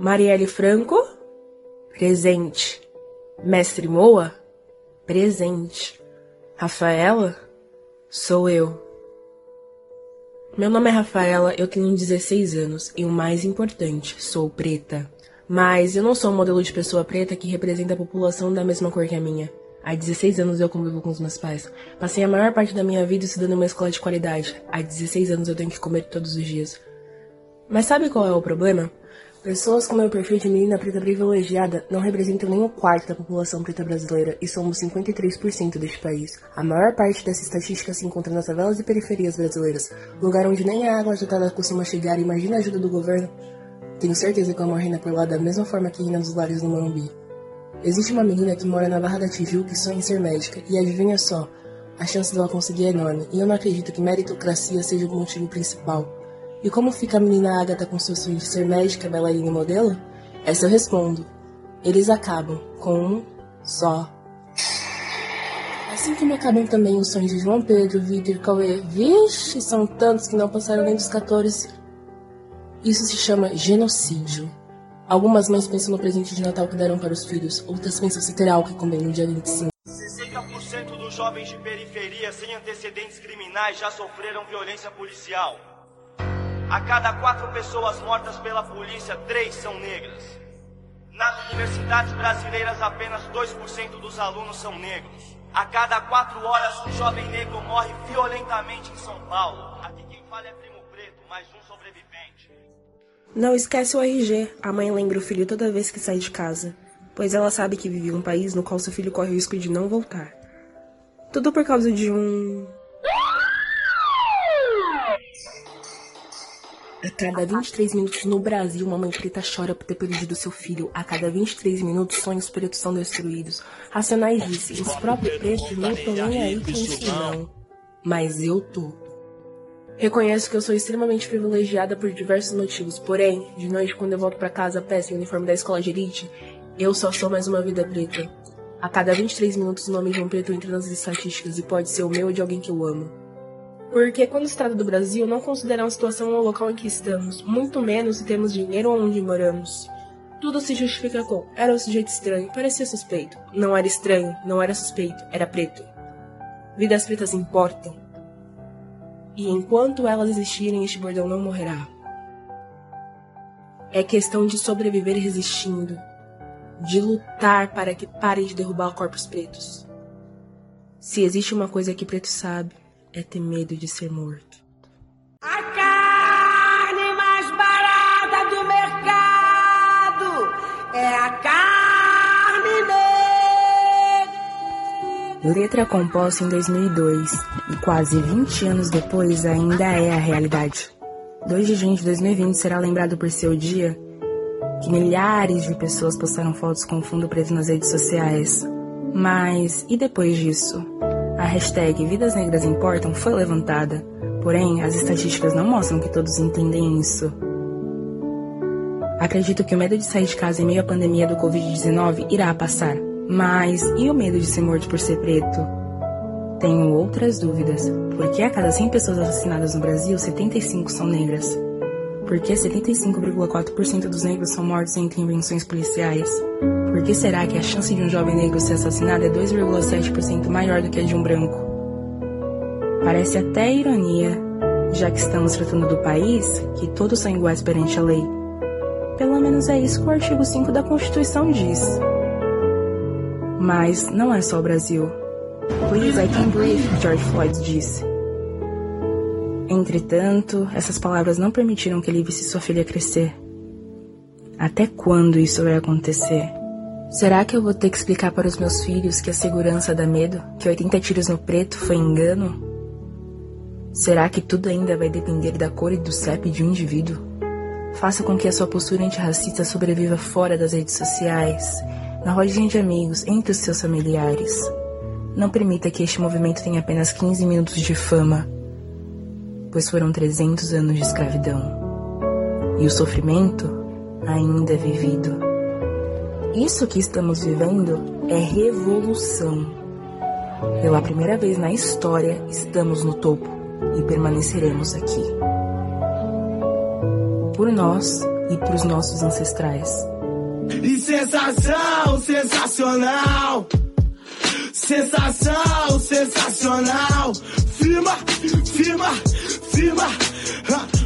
Marielle Franco? Presente. Mestre Moa? Presente. Rafaela? Sou eu. Meu nome é Rafaela, eu tenho 16 anos e o mais importante, sou preta. Mas eu não sou um modelo de pessoa preta que representa a população da mesma cor que a minha. Há 16 anos eu convivo com os meus pais. Passei a maior parte da minha vida estudando em uma escola de qualidade. Há 16 anos eu tenho que comer todos os dias. Mas sabe qual é o problema? Pessoas com meu perfil de menina preta privilegiada não representam nem um quarto da população preta brasileira e somos 53% deste país. A maior parte dessa estatística se encontra nas favelas e periferias brasileiras, lugar onde nem a água agitada costuma chegar e imagina a ajuda do governo. Tenho certeza que o amor reina por lá da mesma forma que reina nos lares do Morumbi. Existe uma menina que mora na Barra da Tijuca que sonha em ser médica, e adivinha só, a chance dela conseguir é enorme, e eu não acredito que meritocracia seja o motivo principal. E como fica a menina Agatha com seu sonho de ser médica, bailarina e modelo? Essa eu respondo. Eles acabam com um só. Assim como acabam também os sonhos de João Pedro, Vitor e Cauê. Vixe, são tantos que não passaram nem dos 14. Isso se chama genocídio. Algumas mães pensam no presente de Natal que deram para os filhos, outras pensam se terá algo que comer no dia 25. 60% dos jovens de periferia sem antecedentes criminais já sofreram violência policial. A cada quatro pessoas mortas pela polícia, três são negras. Nas universidades brasileiras, apenas 2% dos alunos são negros. A cada quatro horas, um jovem negro morre violentamente em São Paulo. Aqui quem fala é Primo Preto, mais um sobrevivente. Não esquece o RG. A mãe lembra o filho toda vez que sai de casa, pois ela sabe que vive em um país no qual seu filho corre o risco de não voltar. Tudo por causa de um. A cada 23 minutos no Brasil, uma mãe preta chora por ter perdido seu filho. A cada 23 minutos, sonhos pretos são destruídos. Racionais disse: os próprios pretos não estão nem aí com isso, não. Mas eu tô. Reconheço que eu sou extremamente privilegiada por diversos motivos, porém, de noite, quando eu volto para casa sem o uniforme da escola de elite, eu só sou mais uma vida preta. A cada 23 minutos, o nome de um preto entra nas estatísticas e pode ser o meu ou de alguém que eu amo. Porque quando se trata do Brasil, não consideramos a situação ou o local em que estamos, muito menos se temos dinheiro ou onde moramos. Tudo se justifica com era um sujeito estranho, parecia suspeito. Não era estranho, não era suspeito, era preto. Vidas pretas importam. E enquanto elas existirem, este bordão não morrerá. É questão de sobreviver resistindo, de lutar para que parem de derrubar corpos pretos. Se existe uma coisa que preto sabe, é ter medo de ser morto. A carne mais barata do mercado é a carne negra. Letra composta em 2002 e quase 20 anos depois ainda é a realidade. 2 de junho de 2020 será lembrado por ser o dia que milhares de pessoas postaram fotos com fundo preto nas redes sociais. Mas e depois disso? A hashtag Vidas Negras Importam foi levantada, porém as estatísticas não mostram que todos entendem isso. Acredito que o medo de sair de casa em meio à pandemia do Covid-19 irá passar, mas e o medo de ser morto por ser preto? Tenho outras dúvidas, porque a cada 100 pessoas assassinadas no Brasil, 75 são negras. Por que 75,4% dos negros são mortos em intervenções policiais? Por que será que a chance de um jovem negro ser assassinado é 2,7% maior do que a de um branco? Parece até ironia, já que estamos tratando do país que todos são iguais perante a lei. Pelo menos é isso que o artigo 5 da Constituição diz. Mas não é só o Brasil. Please, I can breathe, George Floyd disse. Entretanto, essas palavras não permitiram que ele visse sua filha crescer. Até quando isso vai acontecer? Será que eu vou ter que explicar para os meus filhos que a segurança dá medo? Que 80 tiros no preto foi engano? Será que tudo ainda vai depender da cor e do CEP de um indivíduo? Faça com que a sua postura antirracista sobreviva fora das redes sociais, na rodinha de amigos, entre os seus familiares. Não permita que este movimento tenha apenas 15 minutos de fama pois foram 300 anos de escravidão. E o sofrimento ainda é vivido. Isso que estamos vivendo é revolução. Pela primeira vez na história, estamos no topo e permaneceremos aqui. Por nós e para os nossos ancestrais. E sensação sensacional! Sensação sensacional! Firma, firma, firma!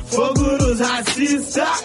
Fogo nos racistas!